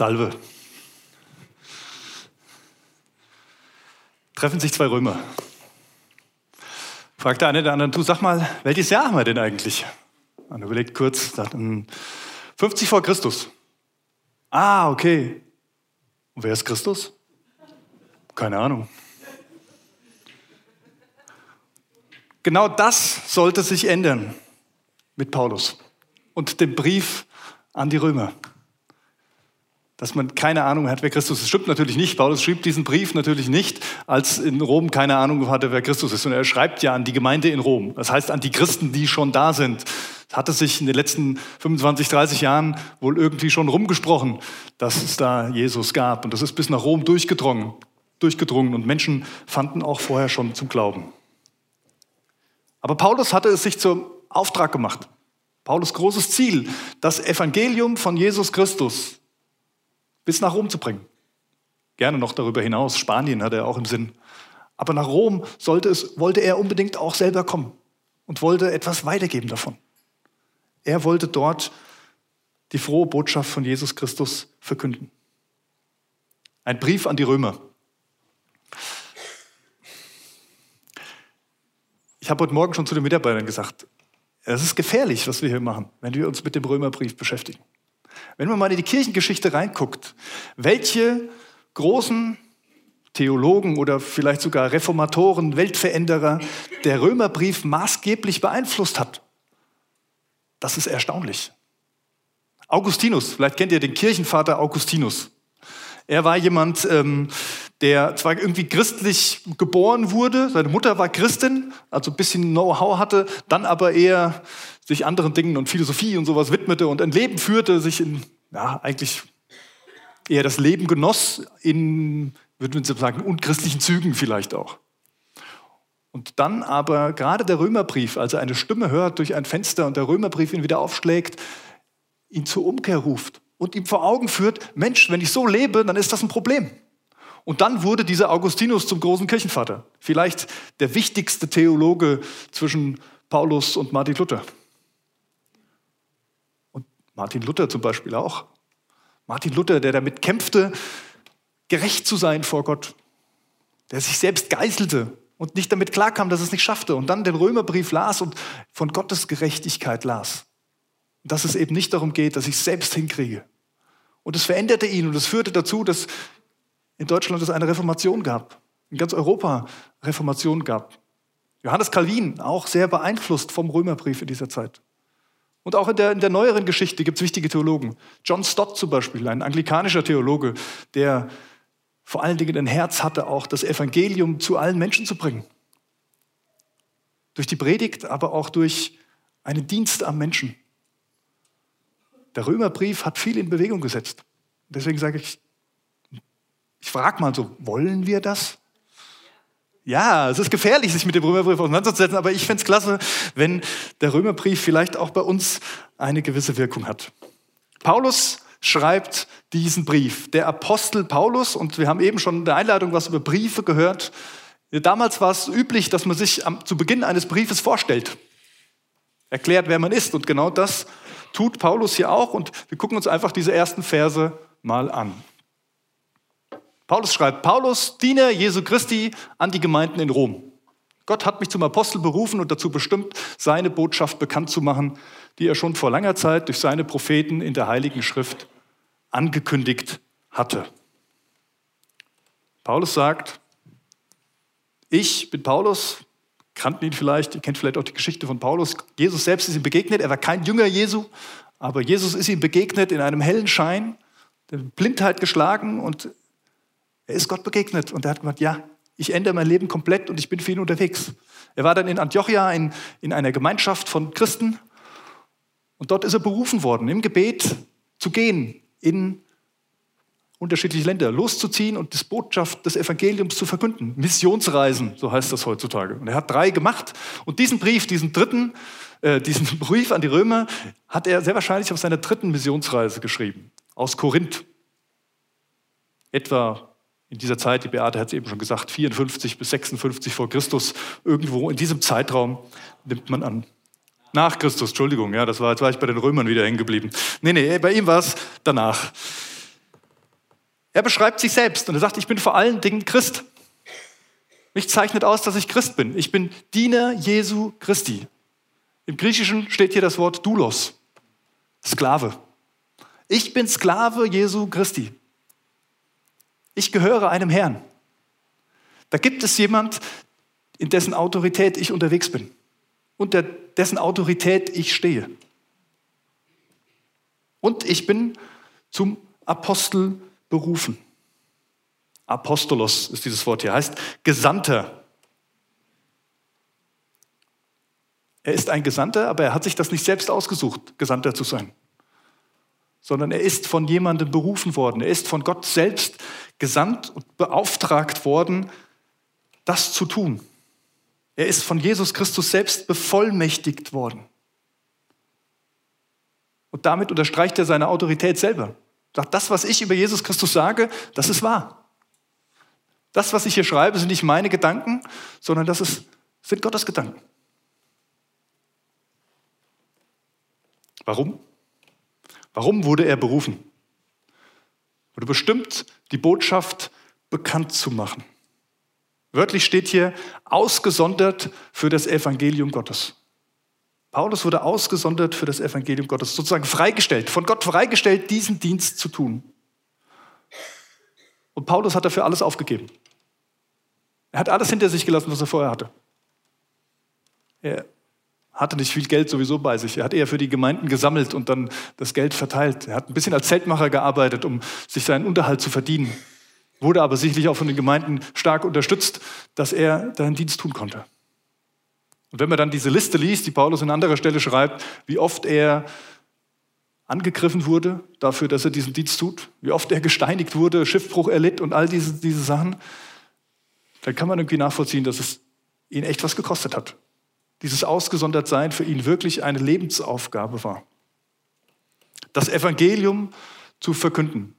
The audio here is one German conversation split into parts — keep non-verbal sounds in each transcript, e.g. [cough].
Salve. Treffen sich zwei Römer. Fragt der eine der anderen, du sag mal, welches Jahr haben wir denn eigentlich? Und überlegt kurz, sagt, 50 vor Christus. Ah, okay. Und wer ist Christus? Keine Ahnung. Genau das sollte sich ändern mit Paulus und dem Brief an die Römer dass man keine Ahnung hat, wer Christus ist. Stimmt natürlich nicht. Paulus schrieb diesen Brief natürlich nicht, als in Rom keine Ahnung hatte, wer Christus ist. Und er schreibt ja an die Gemeinde in Rom. Das heißt an die Christen, die schon da sind. Es hatte sich in den letzten 25, 30 Jahren wohl irgendwie schon rumgesprochen, dass es da Jesus gab. Und das ist bis nach Rom durchgedrungen. durchgedrungen. Und Menschen fanden auch vorher schon zum Glauben. Aber Paulus hatte es sich zum Auftrag gemacht. Paulus großes Ziel, das Evangelium von Jesus Christus bis nach Rom zu bringen. Gerne noch darüber hinaus. Spanien hat er auch im Sinn. Aber nach Rom es, wollte er unbedingt auch selber kommen und wollte etwas weitergeben davon. Er wollte dort die frohe Botschaft von Jesus Christus verkünden. Ein Brief an die Römer. Ich habe heute Morgen schon zu den Mitarbeitern gesagt, es ist gefährlich, was wir hier machen, wenn wir uns mit dem Römerbrief beschäftigen. Wenn man mal in die Kirchengeschichte reinguckt, welche großen Theologen oder vielleicht sogar Reformatoren, Weltveränderer der Römerbrief maßgeblich beeinflusst hat, das ist erstaunlich. Augustinus, vielleicht kennt ihr den Kirchenvater Augustinus. Er war jemand, ähm, der zwar irgendwie christlich geboren wurde, seine Mutter war Christin, also ein bisschen Know-how hatte, dann aber eher sich anderen Dingen und Philosophie und sowas widmete und ein Leben führte, sich in, ja, eigentlich eher das Leben genoss, in, würde man sagen, unchristlichen Zügen vielleicht auch. Und dann aber gerade der Römerbrief, als er eine Stimme hört durch ein Fenster und der Römerbrief ihn wieder aufschlägt, ihn zur Umkehr ruft und ihm vor Augen führt, Mensch, wenn ich so lebe, dann ist das ein Problem. Und dann wurde dieser Augustinus zum großen Kirchenvater. Vielleicht der wichtigste Theologe zwischen Paulus und Martin Luther. Martin Luther zum Beispiel auch. Martin Luther, der damit kämpfte, gerecht zu sein vor Gott. Der sich selbst geißelte und nicht damit klarkam, dass es nicht schaffte. Und dann den Römerbrief las und von Gottes Gerechtigkeit las. dass es eben nicht darum geht, dass ich es selbst hinkriege. Und es veränderte ihn und es führte dazu, dass in Deutschland es eine Reformation gab, in ganz Europa Reformation gab. Johannes Calvin, auch sehr beeinflusst vom Römerbrief in dieser Zeit. Und auch in der, in der neueren Geschichte gibt es wichtige Theologen. John Stott zum Beispiel, ein anglikanischer Theologe, der vor allen Dingen ein Herz hatte, auch das Evangelium zu allen Menschen zu bringen. Durch die Predigt, aber auch durch einen Dienst am Menschen. Der Römerbrief hat viel in Bewegung gesetzt. Deswegen sage ich, ich frage mal so, wollen wir das? Ja, es ist gefährlich, sich mit dem Römerbrief auseinanderzusetzen, aber ich fände es klasse, wenn der Römerbrief vielleicht auch bei uns eine gewisse Wirkung hat. Paulus schreibt diesen Brief. Der Apostel Paulus, und wir haben eben schon in der Einleitung was über Briefe gehört. Damals war es üblich, dass man sich am, zu Beginn eines Briefes vorstellt, erklärt, wer man ist. Und genau das tut Paulus hier auch. Und wir gucken uns einfach diese ersten Verse mal an. Paulus schreibt, Paulus, Diener Jesu Christi an die Gemeinden in Rom. Gott hat mich zum Apostel berufen und dazu bestimmt, seine Botschaft bekannt zu machen, die er schon vor langer Zeit durch seine Propheten in der Heiligen Schrift angekündigt hatte. Paulus sagt, ich bin Paulus, kannten ihn vielleicht, ihr kennt vielleicht auch die Geschichte von Paulus. Jesus selbst ist ihm begegnet, er war kein Jünger Jesu, aber Jesus ist ihm begegnet in einem hellen Schein, der Blindheit geschlagen und er ist Gott begegnet und er hat gesagt, ja, ich ändere mein Leben komplett und ich bin für ihn unterwegs. Er war dann in Antiochia in, in einer Gemeinschaft von Christen und dort ist er berufen worden, im Gebet zu gehen in unterschiedliche Länder, loszuziehen und das Botschaft des Evangeliums zu verkünden. Missionsreisen, so heißt das heutzutage. Und er hat drei gemacht. Und diesen Brief, diesen dritten, äh, diesen [laughs] Brief an die Römer, hat er sehr wahrscheinlich auf seiner dritten Missionsreise geschrieben, aus Korinth. Etwa in dieser Zeit, die Beate hat es eben schon gesagt, 54 bis 56 vor Christus, irgendwo in diesem Zeitraum nimmt man an. Nach Christus, Entschuldigung, ja, das war, jetzt war ich bei den Römern wieder hängen geblieben. Nee, nee, bei ihm war es danach. Er beschreibt sich selbst und er sagt, ich bin vor allen Dingen Christ. Mich zeichnet aus, dass ich Christ bin. Ich bin Diener Jesu Christi. Im Griechischen steht hier das Wort Doulos, Sklave. Ich bin Sklave Jesu Christi. Ich gehöre einem Herrn. Da gibt es jemand, in dessen Autorität ich unterwegs bin, unter dessen Autorität ich stehe. Und ich bin zum Apostel berufen. Apostolos ist dieses Wort hier, heißt Gesandter. Er ist ein Gesandter, aber er hat sich das nicht selbst ausgesucht, Gesandter zu sein, sondern er ist von jemandem berufen worden. Er ist von Gott selbst gesandt und beauftragt worden, das zu tun. Er ist von Jesus Christus selbst bevollmächtigt worden. Und damit unterstreicht er seine Autorität selber. Sagt, das, was ich über Jesus Christus sage, das ist wahr. Das, was ich hier schreibe, sind nicht meine Gedanken, sondern das ist, sind Gottes Gedanken. Warum? Warum wurde er berufen? Wurde bestimmt, die Botschaft bekannt zu machen. Wörtlich steht hier, ausgesondert für das Evangelium Gottes. Paulus wurde ausgesondert für das Evangelium Gottes, sozusagen freigestellt, von Gott freigestellt, diesen Dienst zu tun. Und Paulus hat dafür alles aufgegeben. Er hat alles hinter sich gelassen, was er vorher hatte. Er hatte nicht viel Geld sowieso bei sich. Er hat eher für die Gemeinden gesammelt und dann das Geld verteilt. Er hat ein bisschen als Zeltmacher gearbeitet, um sich seinen Unterhalt zu verdienen. Wurde aber sicherlich auch von den Gemeinden stark unterstützt, dass er seinen Dienst tun konnte. Und wenn man dann diese Liste liest, die Paulus an anderer Stelle schreibt, wie oft er angegriffen wurde dafür, dass er diesen Dienst tut, wie oft er gesteinigt wurde, Schiffbruch erlitt und all diese, diese Sachen, dann kann man irgendwie nachvollziehen, dass es ihn echt was gekostet hat. Dieses Ausgesondertsein für ihn wirklich eine Lebensaufgabe war. Das Evangelium zu verkünden,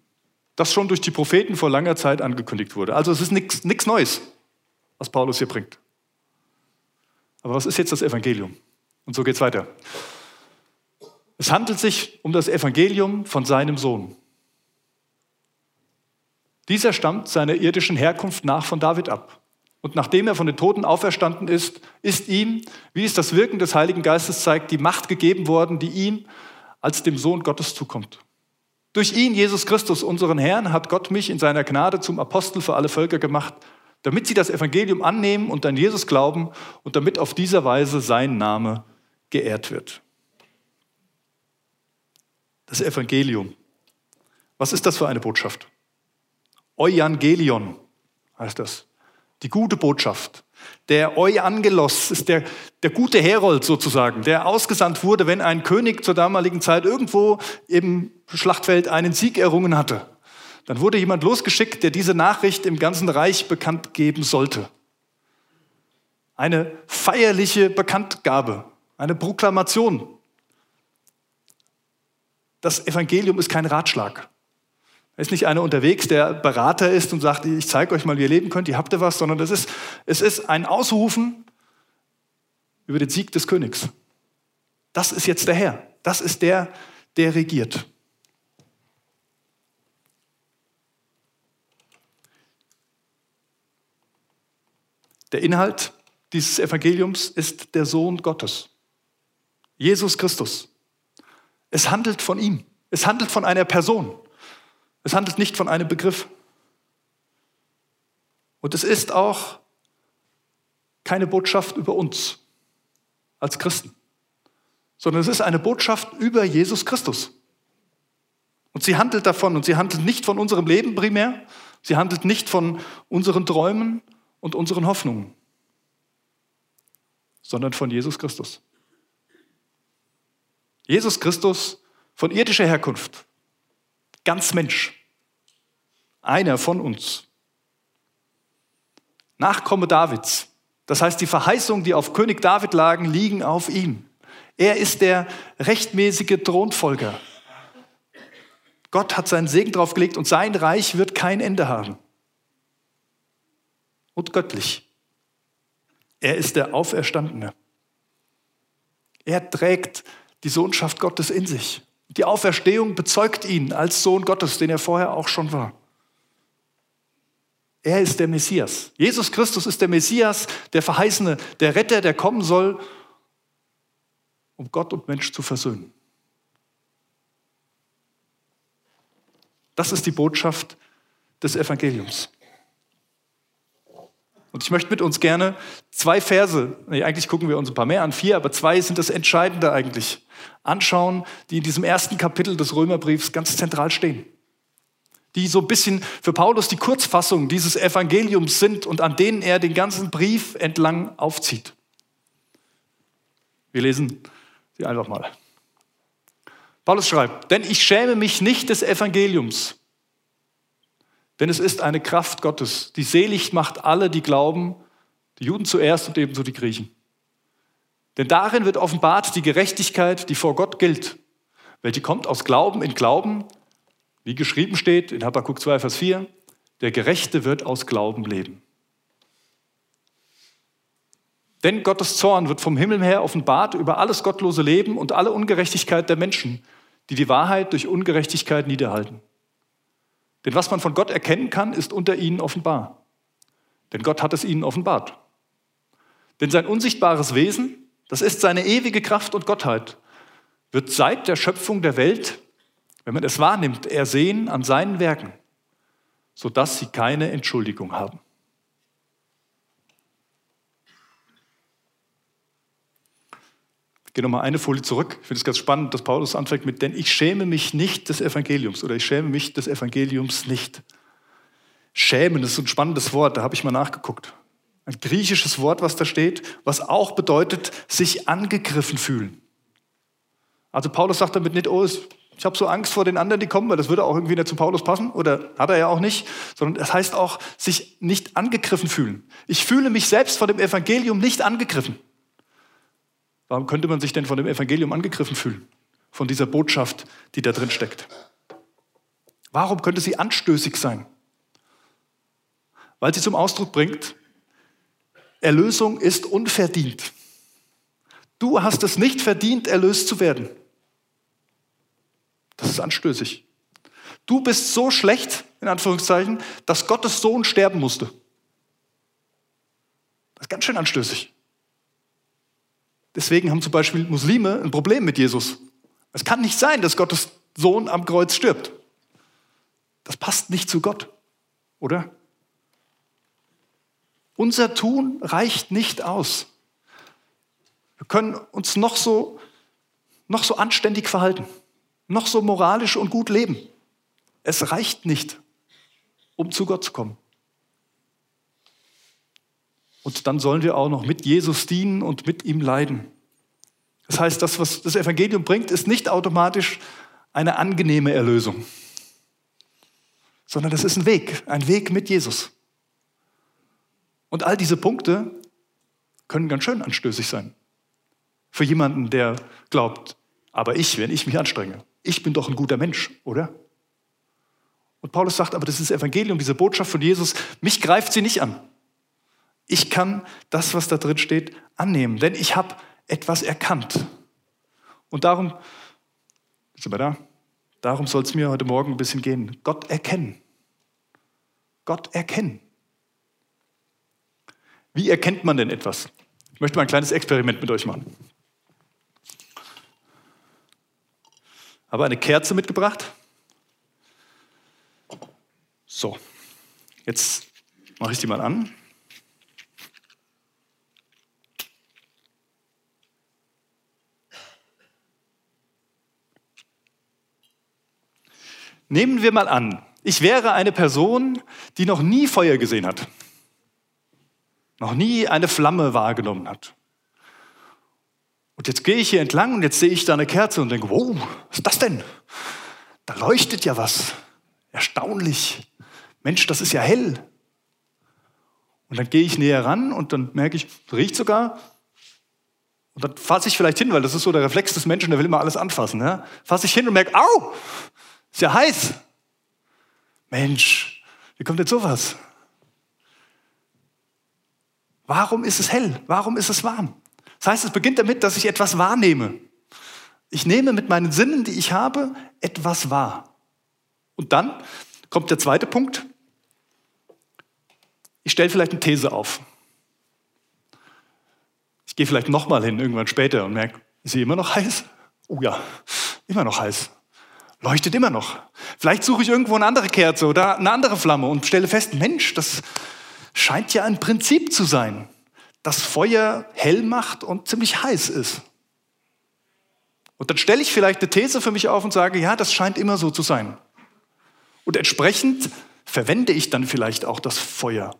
das schon durch die Propheten vor langer Zeit angekündigt wurde. Also es ist nichts Neues, was Paulus hier bringt. Aber was ist jetzt das Evangelium? Und so geht es weiter. Es handelt sich um das Evangelium von seinem Sohn. Dieser stammt seiner irdischen Herkunft nach von David ab. Und nachdem er von den Toten auferstanden ist, ist ihm, wie es das Wirken des Heiligen Geistes zeigt, die Macht gegeben worden, die ihm als dem Sohn Gottes zukommt. Durch ihn, Jesus Christus, unseren Herrn, hat Gott mich in seiner Gnade zum Apostel für alle Völker gemacht, damit sie das Evangelium annehmen und an Jesus glauben und damit auf diese Weise sein Name geehrt wird. Das Evangelium. Was ist das für eine Botschaft? Euangelion heißt das. Die gute Botschaft. Der Euangelos ist der, der gute Herold sozusagen, der ausgesandt wurde, wenn ein König zur damaligen Zeit irgendwo im Schlachtfeld einen Sieg errungen hatte. Dann wurde jemand losgeschickt, der diese Nachricht im ganzen Reich bekannt geben sollte. Eine feierliche Bekanntgabe, eine Proklamation. Das Evangelium ist kein Ratschlag. Ist nicht einer unterwegs, der Berater ist und sagt, ich zeige euch mal, wie ihr leben könnt, ihr habt ihr was, sondern es ist, es ist ein Ausrufen über den Sieg des Königs. Das ist jetzt der Herr. Das ist der, der regiert. Der Inhalt dieses Evangeliums ist der Sohn Gottes, Jesus Christus. Es handelt von ihm. Es handelt von einer Person. Es handelt nicht von einem Begriff. Und es ist auch keine Botschaft über uns als Christen, sondern es ist eine Botschaft über Jesus Christus. Und sie handelt davon und sie handelt nicht von unserem Leben primär, sie handelt nicht von unseren Träumen und unseren Hoffnungen, sondern von Jesus Christus. Jesus Christus von irdischer Herkunft, ganz Mensch, einer von uns. Nachkomme Davids. Das heißt, die Verheißungen, die auf König David lagen, liegen auf ihm. Er ist der rechtmäßige Thronfolger. Gott hat seinen Segen drauf gelegt und sein Reich wird kein Ende haben und göttlich. Er ist der Auferstandene. Er trägt die Sohnschaft Gottes in sich. Die Auferstehung bezeugt ihn als Sohn Gottes, den er vorher auch schon war. Er ist der Messias. Jesus Christus ist der Messias, der Verheißene, der Retter, der kommen soll, um Gott und Mensch zu versöhnen. Das ist die Botschaft des Evangeliums. Und ich möchte mit uns gerne zwei Verse, nee, eigentlich gucken wir uns ein paar mehr an, vier, aber zwei sind das Entscheidende eigentlich, anschauen, die in diesem ersten Kapitel des Römerbriefs ganz zentral stehen. Die so ein bisschen für Paulus die Kurzfassung dieses Evangeliums sind und an denen er den ganzen Brief entlang aufzieht. Wir lesen sie einfach mal. Paulus schreibt, denn ich schäme mich nicht des Evangeliums, denn es ist eine Kraft Gottes, die selig macht alle, die glauben, die Juden zuerst und ebenso die Griechen. Denn darin wird offenbart die Gerechtigkeit, die vor Gott gilt, welche kommt aus Glauben in Glauben, wie geschrieben steht in Habakkuk 2, Vers 4, der Gerechte wird aus Glauben leben. Denn Gottes Zorn wird vom Himmel her offenbart über alles gottlose Leben und alle Ungerechtigkeit der Menschen, die die Wahrheit durch Ungerechtigkeit niederhalten. Denn was man von Gott erkennen kann, ist unter ihnen offenbar. Denn Gott hat es ihnen offenbart. Denn sein unsichtbares Wesen, das ist seine ewige Kraft und Gottheit, wird seit der Schöpfung der Welt, wenn man es wahrnimmt, ersehen an seinen Werken, sodass sie keine Entschuldigung haben. Gehe nochmal eine Folie zurück. Ich finde es ganz spannend, dass Paulus anfängt mit, denn ich schäme mich nicht des Evangeliums oder ich schäme mich des Evangeliums nicht. Schämen ist ein spannendes Wort, da habe ich mal nachgeguckt. Ein griechisches Wort, was da steht, was auch bedeutet, sich angegriffen fühlen. Also Paulus sagt damit nicht, oh, ich habe so Angst vor den anderen, die kommen, weil das würde auch irgendwie nicht zu Paulus passen, oder hat er ja auch nicht, sondern das heißt auch, sich nicht angegriffen fühlen. Ich fühle mich selbst von dem Evangelium nicht angegriffen. Warum könnte man sich denn von dem Evangelium angegriffen fühlen? Von dieser Botschaft, die da drin steckt. Warum könnte sie anstößig sein? Weil sie zum Ausdruck bringt, Erlösung ist unverdient. Du hast es nicht verdient, erlöst zu werden. Das ist anstößig. Du bist so schlecht, in Anführungszeichen, dass Gottes Sohn sterben musste. Das ist ganz schön anstößig. Deswegen haben zum Beispiel Muslime ein Problem mit Jesus. Es kann nicht sein, dass Gottes Sohn am Kreuz stirbt. Das passt nicht zu Gott, oder? Unser Tun reicht nicht aus. Wir können uns noch so, noch so anständig verhalten, noch so moralisch und gut leben. Es reicht nicht, um zu Gott zu kommen. Und dann sollen wir auch noch mit Jesus dienen und mit ihm leiden. Das heißt, das, was das Evangelium bringt, ist nicht automatisch eine angenehme Erlösung, sondern das ist ein Weg, ein Weg mit Jesus. Und all diese Punkte können ganz schön anstößig sein. Für jemanden, der glaubt, aber ich, wenn ich mich anstrenge, ich bin doch ein guter Mensch, oder? Und Paulus sagt, aber das ist das Evangelium, diese Botschaft von Jesus, mich greift sie nicht an. Ich kann das, was da drin steht, annehmen, denn ich habe etwas erkannt. Und darum, sind wir da? Darum soll es mir heute Morgen ein bisschen gehen. Gott erkennen. Gott erkennen. Wie erkennt man denn etwas? Ich möchte mal ein kleines Experiment mit euch machen. Habe eine Kerze mitgebracht. So, jetzt mache ich die mal an. Nehmen wir mal an, ich wäre eine Person, die noch nie Feuer gesehen hat, noch nie eine Flamme wahrgenommen hat. Und jetzt gehe ich hier entlang und jetzt sehe ich da eine Kerze und denke, wow, was ist das denn? Da leuchtet ja was. Erstaunlich. Mensch, das ist ja hell. Und dann gehe ich näher ran und dann merke ich, riecht sogar. Und dann fasse ich vielleicht hin, weil das ist so der Reflex des Menschen, der will immer alles anfassen. Ja? Fasse ich hin und merke, au, ist ja heiß. Mensch, wie kommt jetzt sowas? Warum ist es hell? Warum ist es warm? Das heißt, es beginnt damit, dass ich etwas wahrnehme. Ich nehme mit meinen Sinnen, die ich habe, etwas wahr. Und dann kommt der zweite Punkt. ich stelle vielleicht eine These auf. Ich gehe vielleicht nochmal hin, irgendwann später und merke, ist sie immer noch heiß? Oh ja, immer noch heiß. Leuchtet immer noch. Vielleicht suche ich irgendwo eine andere Kerze oder eine andere Flamme und stelle fest, Mensch, das scheint ja ein Prinzip zu sein, das Feuer hell macht und ziemlich heiß ist. Und dann stelle ich vielleicht eine These für mich auf und sage, ja, das scheint immer so zu sein. Und entsprechend verwende ich dann vielleicht auch das Feuer,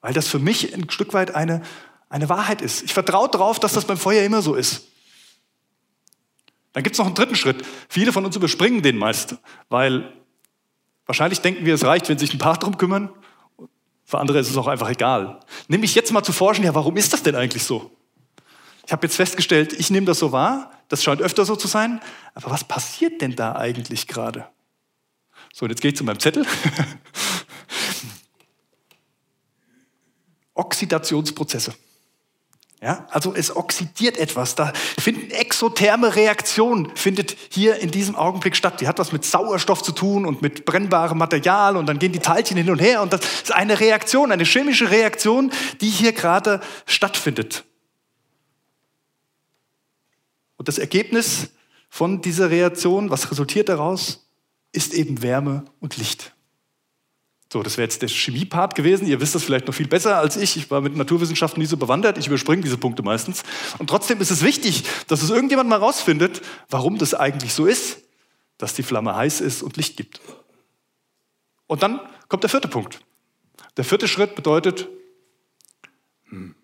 weil das für mich ein Stück weit eine, eine Wahrheit ist. Ich vertraue darauf, dass das beim Feuer immer so ist. Dann gibt es noch einen dritten Schritt. Viele von uns überspringen den meist, weil wahrscheinlich denken wir, es reicht, wenn sich ein paar darum kümmern. Für andere ist es auch einfach egal. Nämlich jetzt mal zu forschen, ja, warum ist das denn eigentlich so? Ich habe jetzt festgestellt, ich nehme das so wahr, das scheint öfter so zu sein, aber was passiert denn da eigentlich gerade? So, und jetzt gehe ich zu meinem Zettel. [laughs] Oxidationsprozesse. Ja, also es oxidiert etwas. Da finden exotherme Reaktion findet hier in diesem Augenblick statt. Die hat was mit Sauerstoff zu tun und mit brennbarem Material und dann gehen die Teilchen hin und her und das ist eine Reaktion, eine chemische Reaktion, die hier gerade stattfindet. Und das Ergebnis von dieser Reaktion, was resultiert daraus? ist eben Wärme und Licht. So, das wäre jetzt der Chemiepart gewesen. Ihr wisst das vielleicht noch viel besser als ich. Ich war mit Naturwissenschaften nie so bewandert. Ich überspringe diese Punkte meistens. Und trotzdem ist es wichtig, dass es irgendjemand mal rausfindet, warum das eigentlich so ist, dass die Flamme heiß ist und Licht gibt. Und dann kommt der vierte Punkt. Der vierte Schritt bedeutet, hm,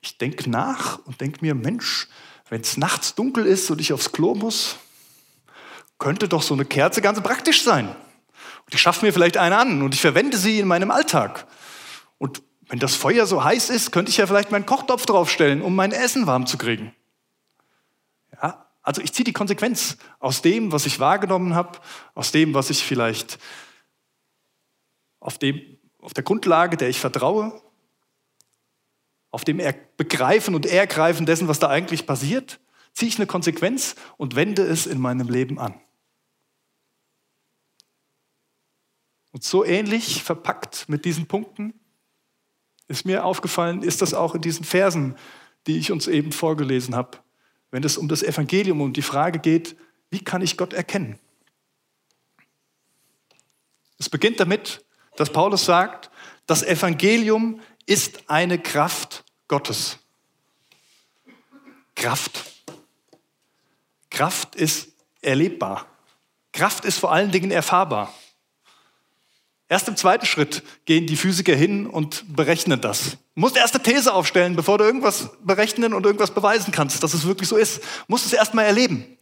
ich denke nach und denke mir, Mensch, wenn es nachts dunkel ist und ich aufs Klo muss, könnte doch so eine Kerze ganz praktisch sein. Und ich schaffe mir vielleicht eine an und ich verwende sie in meinem Alltag. Und wenn das Feuer so heiß ist, könnte ich ja vielleicht meinen Kochtopf draufstellen, um mein Essen warm zu kriegen. Ja, also ich ziehe die Konsequenz aus dem, was ich wahrgenommen habe, aus dem, was ich vielleicht auf, dem, auf der Grundlage, der ich vertraue, auf dem Begreifen und Ergreifen dessen, was da eigentlich passiert, ziehe ich eine Konsequenz und wende es in meinem Leben an. Und so ähnlich verpackt mit diesen Punkten ist mir aufgefallen, ist das auch in diesen Versen, die ich uns eben vorgelesen habe, wenn es um das Evangelium und die Frage geht, wie kann ich Gott erkennen? Es beginnt damit, dass Paulus sagt, das Evangelium ist eine Kraft Gottes. Kraft. Kraft ist erlebbar. Kraft ist vor allen Dingen erfahrbar. Erst im zweiten Schritt gehen die Physiker hin und berechnen das. Du musst erst eine These aufstellen, bevor du irgendwas berechnen und irgendwas beweisen kannst, dass es wirklich so ist. Du musst es erst mal erleben.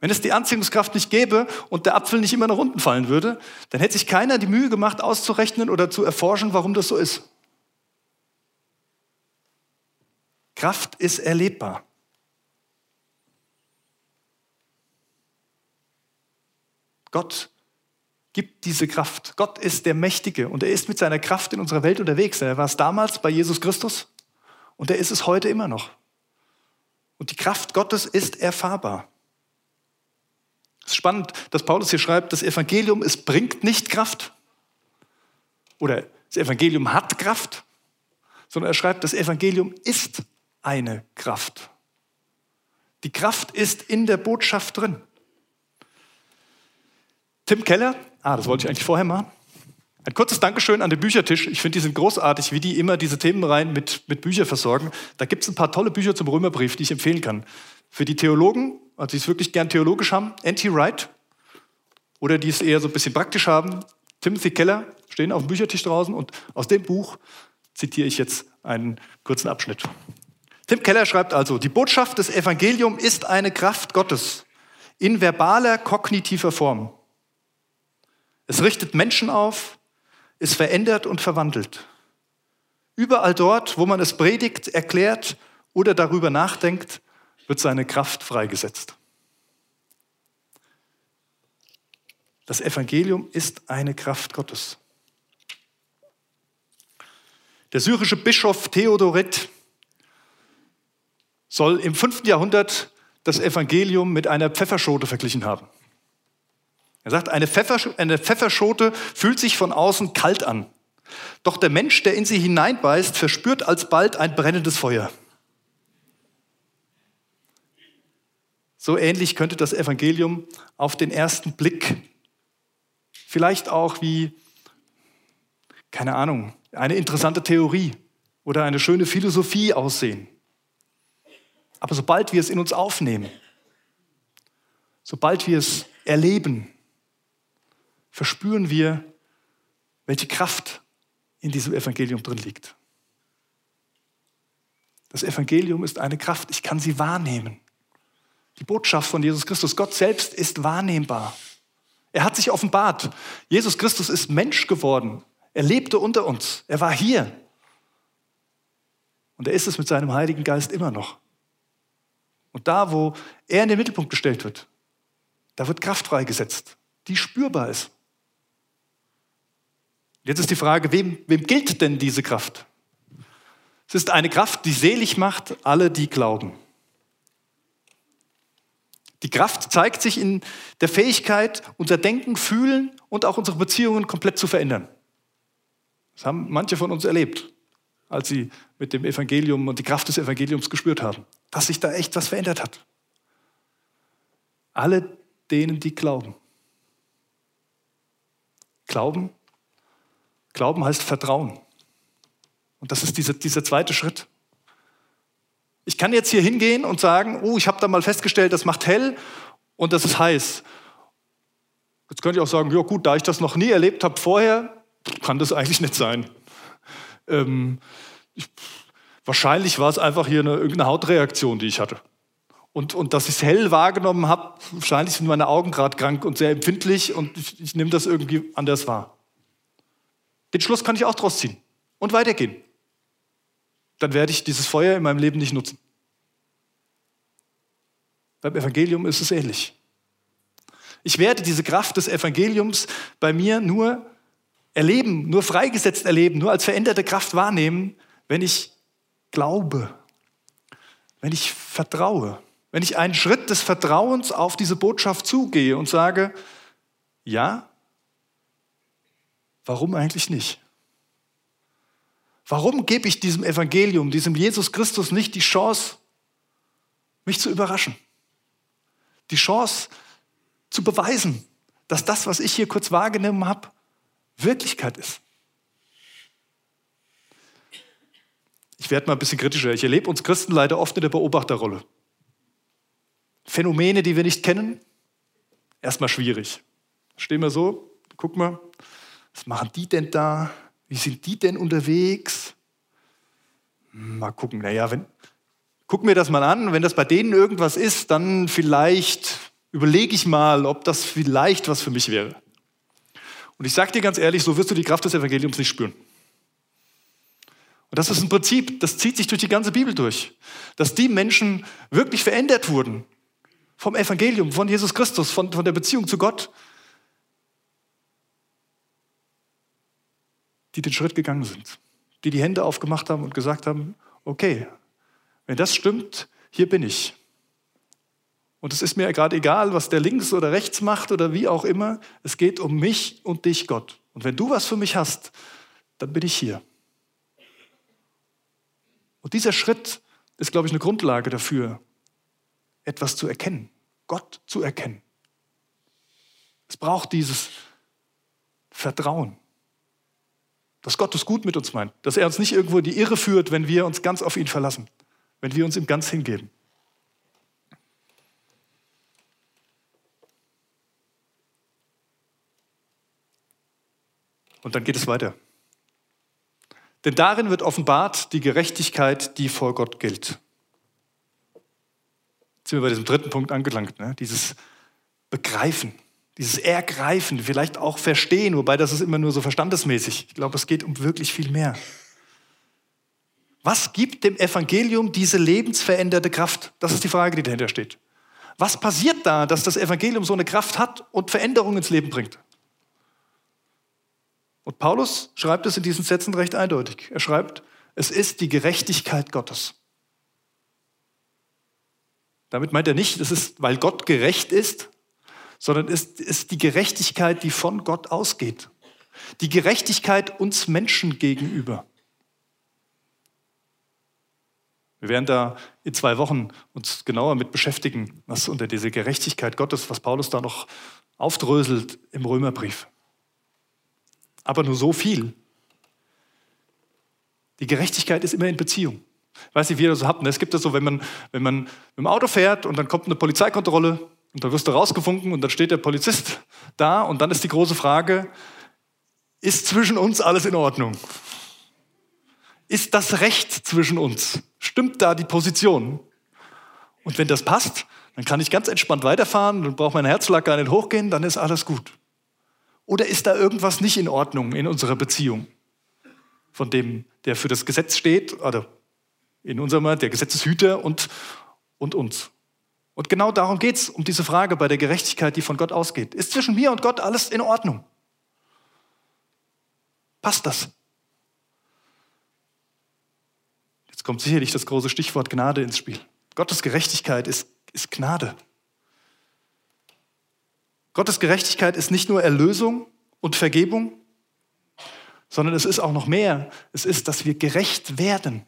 Wenn es die Anziehungskraft nicht gäbe und der Apfel nicht immer nach unten fallen würde, dann hätte sich keiner die Mühe gemacht, auszurechnen oder zu erforschen, warum das so ist. Kraft ist erlebbar. Gott gibt diese Kraft. Gott ist der Mächtige und er ist mit seiner Kraft in unserer Welt unterwegs. Er war es damals bei Jesus Christus und er ist es heute immer noch. Und die Kraft Gottes ist erfahrbar. Es ist spannend, dass Paulus hier schreibt, das Evangelium, es bringt nicht Kraft. Oder das Evangelium hat Kraft, sondern er schreibt, das Evangelium ist eine Kraft. Die Kraft ist in der Botschaft drin. Tim Keller, ah, das wollte ich eigentlich vorher machen. Ein kurzes Dankeschön an den Büchertisch. Ich finde, die sind großartig, wie die immer diese Themenreihen mit, mit Büchern versorgen. Da gibt es ein paar tolle Bücher zum Römerbrief, die ich empfehlen kann. Für die Theologen, also die es wirklich gern theologisch haben, Anti Wright. Oder die es eher so ein bisschen praktisch haben, Timothy Keller, stehen auf dem Büchertisch draußen. Und aus dem Buch zitiere ich jetzt einen kurzen Abschnitt. Tim Keller schreibt also, die Botschaft des Evangeliums ist eine Kraft Gottes in verbaler, kognitiver Form. Es richtet Menschen auf, es verändert und verwandelt. Überall dort, wo man es predigt, erklärt oder darüber nachdenkt, wird seine Kraft freigesetzt. Das Evangelium ist eine Kraft Gottes. Der syrische Bischof Theodoret soll im 5. Jahrhundert das Evangelium mit einer Pfefferschote verglichen haben. Er sagt, eine, Pfeffer, eine Pfefferschote fühlt sich von außen kalt an. Doch der Mensch, der in sie hineinbeißt, verspürt alsbald ein brennendes Feuer. So ähnlich könnte das Evangelium auf den ersten Blick vielleicht auch wie, keine Ahnung, eine interessante Theorie oder eine schöne Philosophie aussehen. Aber sobald wir es in uns aufnehmen, sobald wir es erleben, verspüren wir, welche Kraft in diesem Evangelium drin liegt. Das Evangelium ist eine Kraft, ich kann sie wahrnehmen. Die Botschaft von Jesus Christus, Gott selbst ist wahrnehmbar. Er hat sich offenbart. Jesus Christus ist Mensch geworden. Er lebte unter uns. Er war hier. Und er ist es mit seinem Heiligen Geist immer noch. Und da, wo er in den Mittelpunkt gestellt wird, da wird Kraft freigesetzt, die spürbar ist. Jetzt ist die Frage, wem, wem gilt denn diese Kraft? Es ist eine Kraft, die selig macht alle, die glauben. Die Kraft zeigt sich in der Fähigkeit, unser Denken, Fühlen und auch unsere Beziehungen komplett zu verändern. Das haben manche von uns erlebt, als sie mit dem Evangelium und die Kraft des Evangeliums gespürt haben, dass sich da echt was verändert hat. Alle denen, die glauben. Glauben, Glauben heißt Vertrauen. Und das ist dieser, dieser zweite Schritt. Ich kann jetzt hier hingehen und sagen, oh, ich habe da mal festgestellt, das macht hell und das ist heiß. Jetzt könnte ich auch sagen, ja gut, da ich das noch nie erlebt habe vorher, kann das eigentlich nicht sein. Ähm, ich, wahrscheinlich war es einfach hier eine, irgendeine Hautreaktion, die ich hatte. Und, und dass ich es hell wahrgenommen habe, wahrscheinlich sind meine Augen gerade krank und sehr empfindlich und ich, ich nehme das irgendwie anders wahr. Den Schluss kann ich auch draus ziehen und weitergehen dann werde ich dieses Feuer in meinem Leben nicht nutzen. Beim Evangelium ist es ähnlich. Ich werde diese Kraft des Evangeliums bei mir nur erleben, nur freigesetzt erleben, nur als veränderte Kraft wahrnehmen, wenn ich glaube, wenn ich vertraue, wenn ich einen Schritt des Vertrauens auf diese Botschaft zugehe und sage, ja, warum eigentlich nicht? Warum gebe ich diesem Evangelium, diesem Jesus Christus nicht die Chance, mich zu überraschen? Die Chance zu beweisen, dass das, was ich hier kurz wahrgenommen habe, Wirklichkeit ist. Ich werde mal ein bisschen kritischer. Ich erlebe uns Christen leider oft in der Beobachterrolle. Phänomene, die wir nicht kennen, erstmal schwierig. Stehen wir so, guck mal, was machen die denn da? Wie sind die denn unterwegs? Mal gucken, naja, wenn, guck mir das mal an. Wenn das bei denen irgendwas ist, dann vielleicht überlege ich mal, ob das vielleicht was für mich wäre. Und ich sage dir ganz ehrlich, so wirst du die Kraft des Evangeliums nicht spüren. Und das ist ein Prinzip, das zieht sich durch die ganze Bibel durch. Dass die Menschen wirklich verändert wurden vom Evangelium, von Jesus Christus, von, von der Beziehung zu Gott, die den Schritt gegangen sind, die die Hände aufgemacht haben und gesagt haben, okay, wenn das stimmt, hier bin ich. Und es ist mir gerade egal, was der links oder rechts macht oder wie auch immer. Es geht um mich und dich, Gott. Und wenn du was für mich hast, dann bin ich hier. Und dieser Schritt ist, glaube ich, eine Grundlage dafür, etwas zu erkennen, Gott zu erkennen. Es braucht dieses Vertrauen dass Gott es gut mit uns meint, dass er uns nicht irgendwo in die Irre führt, wenn wir uns ganz auf ihn verlassen, wenn wir uns ihm ganz hingeben. Und dann geht es weiter. Denn darin wird offenbart die Gerechtigkeit, die vor Gott gilt. Jetzt sind wir bei diesem dritten Punkt angelangt, ne? dieses Begreifen. Dieses Ergreifen, vielleicht auch Verstehen, wobei das ist immer nur so verstandesmäßig. Ich glaube, es geht um wirklich viel mehr. Was gibt dem Evangelium diese lebensveränderte Kraft? Das ist die Frage, die dahinter steht. Was passiert da, dass das Evangelium so eine Kraft hat und Veränderungen ins Leben bringt? Und Paulus schreibt es in diesen Sätzen recht eindeutig. Er schreibt, es ist die Gerechtigkeit Gottes. Damit meint er nicht, es ist, weil Gott gerecht ist, sondern es ist die Gerechtigkeit, die von Gott ausgeht. Die Gerechtigkeit uns Menschen gegenüber. Wir werden da in zwei Wochen uns genauer mit beschäftigen, was unter diese Gerechtigkeit Gottes, was Paulus da noch aufdröselt im Römerbrief. Aber nur so viel. Die Gerechtigkeit ist immer in Beziehung. Ich weiß nicht, wie ihr das so habt. Ne? Es gibt das so, wenn man, wenn man mit dem Auto fährt und dann kommt eine Polizeikontrolle und dann wirst du rausgefunken und dann steht der Polizist da und dann ist die große Frage, ist zwischen uns alles in Ordnung? Ist das Recht zwischen uns? Stimmt da die Position? Und wenn das passt, dann kann ich ganz entspannt weiterfahren, dann braucht mein Herzschlag gar nicht hochgehen, dann ist alles gut. Oder ist da irgendwas nicht in Ordnung in unserer Beziehung? Von dem, der für das Gesetz steht, oder in unserem der Gesetzeshüter und, und uns. Und genau darum geht es, um diese Frage bei der Gerechtigkeit, die von Gott ausgeht. Ist zwischen mir und Gott alles in Ordnung? Passt das? Jetzt kommt sicherlich das große Stichwort Gnade ins Spiel. Gottes Gerechtigkeit ist, ist Gnade. Gottes Gerechtigkeit ist nicht nur Erlösung und Vergebung, sondern es ist auch noch mehr. Es ist, dass wir gerecht werden.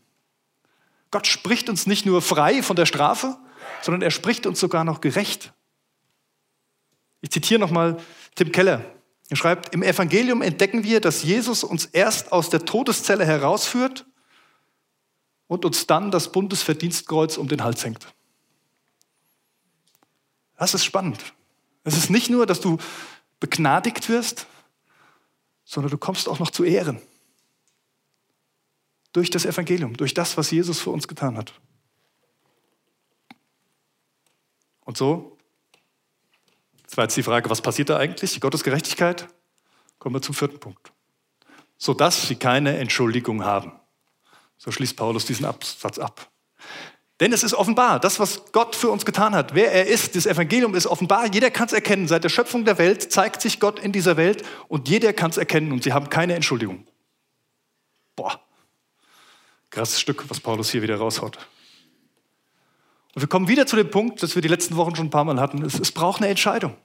Gott spricht uns nicht nur frei von der Strafe, sondern er spricht uns sogar noch gerecht. Ich zitiere nochmal Tim Keller. Er schreibt, im Evangelium entdecken wir, dass Jesus uns erst aus der Todeszelle herausführt und uns dann das Bundesverdienstkreuz um den Hals hängt. Das ist spannend. Es ist nicht nur, dass du begnadigt wirst, sondern du kommst auch noch zu Ehren. Durch das Evangelium, durch das, was Jesus für uns getan hat. Und so, das war jetzt die Frage, was passiert da eigentlich? Gottes Gerechtigkeit? Kommen wir zum vierten Punkt. Sodass sie keine Entschuldigung haben. So schließt Paulus diesen Absatz ab. Denn es ist offenbar, das, was Gott für uns getan hat, wer er ist, das Evangelium ist offenbar, jeder kann es erkennen. Seit der Schöpfung der Welt zeigt sich Gott in dieser Welt und jeder kann es erkennen und sie haben keine Entschuldigung. Boah, krasses Stück, was Paulus hier wieder raushaut. Und wir kommen wieder zu dem Punkt, das wir die letzten Wochen schon ein paar Mal hatten. Es, es braucht eine Entscheidung.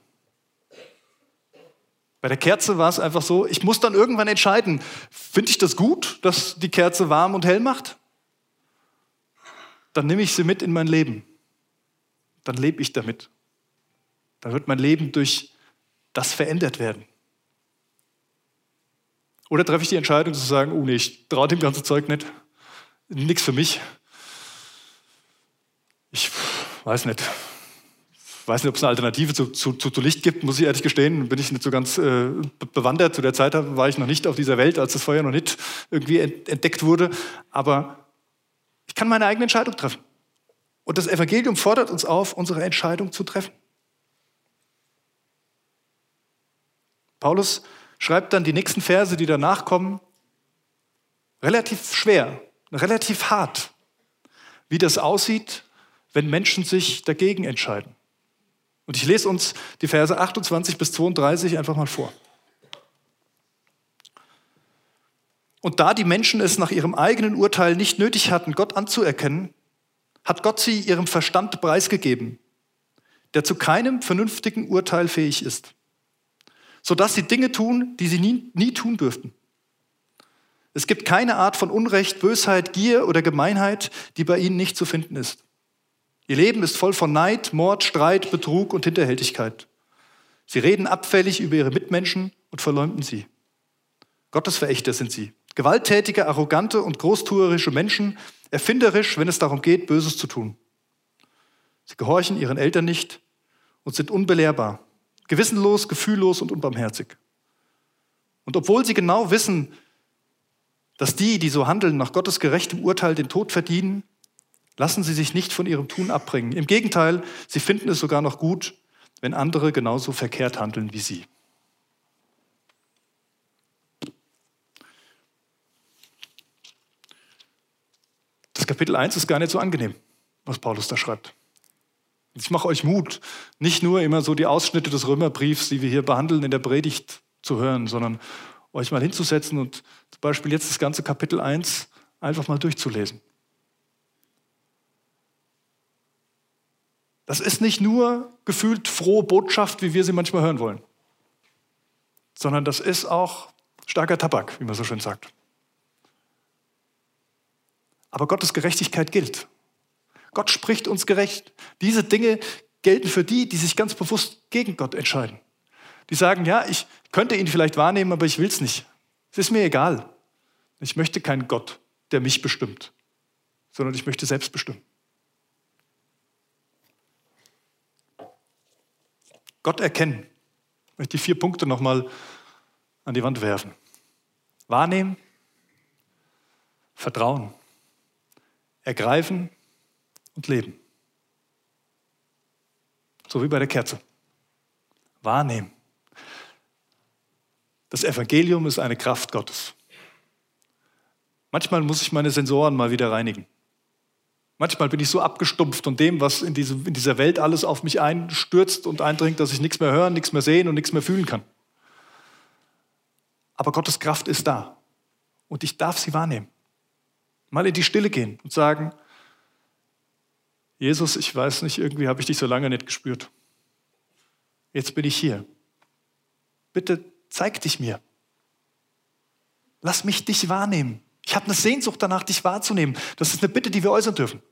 Bei der Kerze war es einfach so, ich muss dann irgendwann entscheiden, finde ich das gut, dass die Kerze warm und hell macht? Dann nehme ich sie mit in mein Leben. Dann lebe ich damit. Dann wird mein Leben durch das verändert werden. Oder treffe ich die Entscheidung zu sagen, oh nee, ich traue dem ganzen Zeug nicht, nichts für mich. Ich weiß nicht, weiß nicht, ob es eine Alternative zu, zu, zu, Licht gibt, muss ich ehrlich gestehen. Bin ich nicht so ganz äh, bewandert. Zu der Zeit war ich noch nicht auf dieser Welt, als das Feuer noch nicht irgendwie entdeckt wurde. Aber ich kann meine eigene Entscheidung treffen. Und das Evangelium fordert uns auf, unsere Entscheidung zu treffen. Paulus schreibt dann die nächsten Verse, die danach kommen, relativ schwer, relativ hart, wie das aussieht, wenn Menschen sich dagegen entscheiden. Und ich lese uns die Verse 28 bis 32 einfach mal vor. Und da die Menschen es nach ihrem eigenen Urteil nicht nötig hatten, Gott anzuerkennen, hat Gott sie ihrem Verstand preisgegeben, der zu keinem vernünftigen Urteil fähig ist, sodass sie Dinge tun, die sie nie, nie tun dürften. Es gibt keine Art von Unrecht, Bösheit, Gier oder Gemeinheit, die bei ihnen nicht zu finden ist. Ihr Leben ist voll von Neid, Mord, Streit, Betrug und Hinterhältigkeit. Sie reden abfällig über ihre Mitmenschen und verleumden sie. Gottesverächter sind sie. Gewalttätige, arrogante und großtuerische Menschen, erfinderisch, wenn es darum geht, Böses zu tun. Sie gehorchen ihren Eltern nicht und sind unbelehrbar, gewissenlos, gefühllos und unbarmherzig. Und obwohl sie genau wissen, dass die, die so handeln, nach Gottes gerechtem Urteil den Tod verdienen, Lassen Sie sich nicht von Ihrem Tun abbringen. Im Gegenteil, Sie finden es sogar noch gut, wenn andere genauso verkehrt handeln wie Sie. Das Kapitel 1 ist gar nicht so angenehm, was Paulus da schreibt. Ich mache euch Mut, nicht nur immer so die Ausschnitte des Römerbriefs, die wir hier behandeln, in der Predigt zu hören, sondern euch mal hinzusetzen und zum Beispiel jetzt das ganze Kapitel 1 einfach mal durchzulesen. Das ist nicht nur gefühlt frohe Botschaft, wie wir sie manchmal hören wollen, sondern das ist auch Starker Tabak, wie man so schön sagt. Aber Gottes Gerechtigkeit gilt. Gott spricht uns gerecht. Diese Dinge gelten für die, die sich ganz bewusst gegen Gott entscheiden. Die sagen, ja, ich könnte ihn vielleicht wahrnehmen, aber ich will es nicht. Es ist mir egal. Ich möchte keinen Gott, der mich bestimmt, sondern ich möchte selbst bestimmen. Gott erkennen. Ich möchte die vier Punkte nochmal an die Wand werfen. Wahrnehmen, Vertrauen, ergreifen und leben. So wie bei der Kerze. Wahrnehmen. Das Evangelium ist eine Kraft Gottes. Manchmal muss ich meine Sensoren mal wieder reinigen. Manchmal bin ich so abgestumpft von dem, was in, diese, in dieser Welt alles auf mich einstürzt und eindringt, dass ich nichts mehr hören, nichts mehr sehen und nichts mehr fühlen kann. Aber Gottes Kraft ist da und ich darf sie wahrnehmen. Mal in die Stille gehen und sagen, Jesus, ich weiß nicht, irgendwie habe ich dich so lange nicht gespürt. Jetzt bin ich hier. Bitte zeig dich mir. Lass mich dich wahrnehmen. Ich habe eine Sehnsucht danach, dich wahrzunehmen. Das ist eine Bitte, die wir äußern dürfen.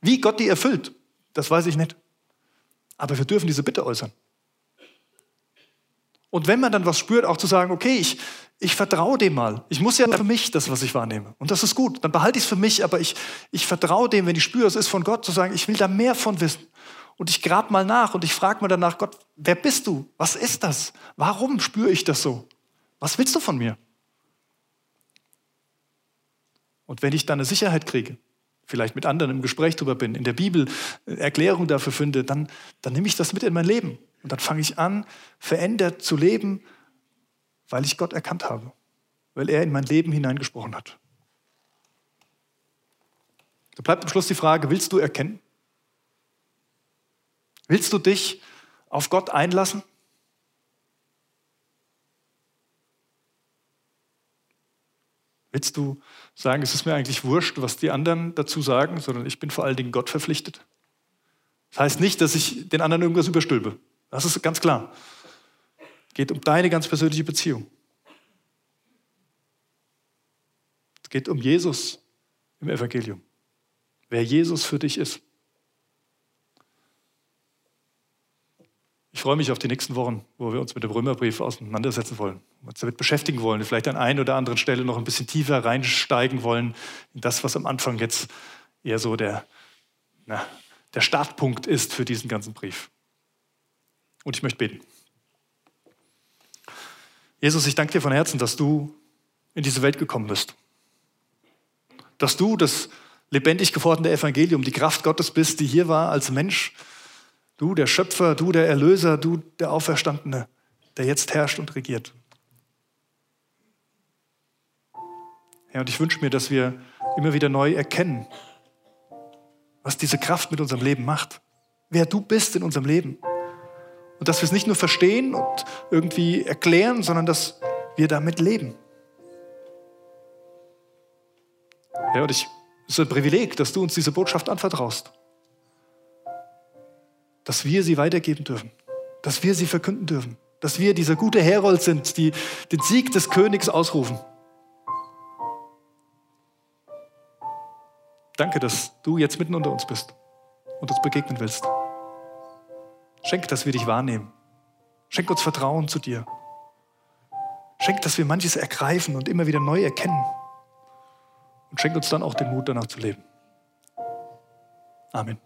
Wie Gott die erfüllt, das weiß ich nicht. Aber wir dürfen diese Bitte äußern. Und wenn man dann was spürt, auch zu sagen, okay, ich, ich vertraue dem mal. Ich muss ja für mich das, was ich wahrnehme. Und das ist gut. Dann behalte ich es für mich, aber ich, ich vertraue dem, wenn ich spüre, es ist von Gott, zu sagen, ich will da mehr von wissen. Und ich grab mal nach und ich frage mal danach, Gott, wer bist du? Was ist das? Warum spüre ich das so? Was willst du von mir? Und wenn ich dann eine Sicherheit kriege, vielleicht mit anderen im Gespräch darüber bin, in der Bibel Erklärung dafür finde, dann, dann nehme ich das mit in mein Leben. Und dann fange ich an, verändert zu leben, weil ich Gott erkannt habe, weil er in mein Leben hineingesprochen hat. Da bleibt am Schluss die Frage, willst du erkennen? Willst du dich auf Gott einlassen? Willst du sagen, es ist mir eigentlich wurscht, was die anderen dazu sagen, sondern ich bin vor allen Dingen Gott verpflichtet? Das heißt nicht, dass ich den anderen irgendwas überstülpe. Das ist ganz klar. Es geht um deine ganz persönliche Beziehung. Es geht um Jesus im Evangelium. Wer Jesus für dich ist. Ich freue mich auf die nächsten Wochen, wo wir uns mit dem Römerbrief auseinandersetzen wollen, uns damit beschäftigen wollen, vielleicht an einer oder anderen Stelle noch ein bisschen tiefer reinsteigen wollen in das, was am Anfang jetzt eher so der, na, der Startpunkt ist für diesen ganzen Brief. Und ich möchte beten. Jesus, ich danke dir von Herzen, dass du in diese Welt gekommen bist. Dass du das lebendig gewordene Evangelium, die Kraft Gottes bist, die hier war als Mensch. Du, der Schöpfer, du, der Erlöser, du, der Auferstandene, der jetzt herrscht und regiert. Ja, und ich wünsche mir, dass wir immer wieder neu erkennen, was diese Kraft mit unserem Leben macht. Wer du bist in unserem Leben. Und dass wir es nicht nur verstehen und irgendwie erklären, sondern dass wir damit leben. Ja, und ich, es ist ein Privileg, dass du uns diese Botschaft anvertraust. Dass wir sie weitergeben dürfen. Dass wir sie verkünden dürfen. Dass wir dieser gute Herold sind, die den Sieg des Königs ausrufen. Danke, dass du jetzt mitten unter uns bist und uns begegnen willst. Schenk, dass wir dich wahrnehmen. Schenk uns Vertrauen zu dir. Schenk, dass wir manches ergreifen und immer wieder neu erkennen. Und schenk uns dann auch den Mut, danach zu leben. Amen.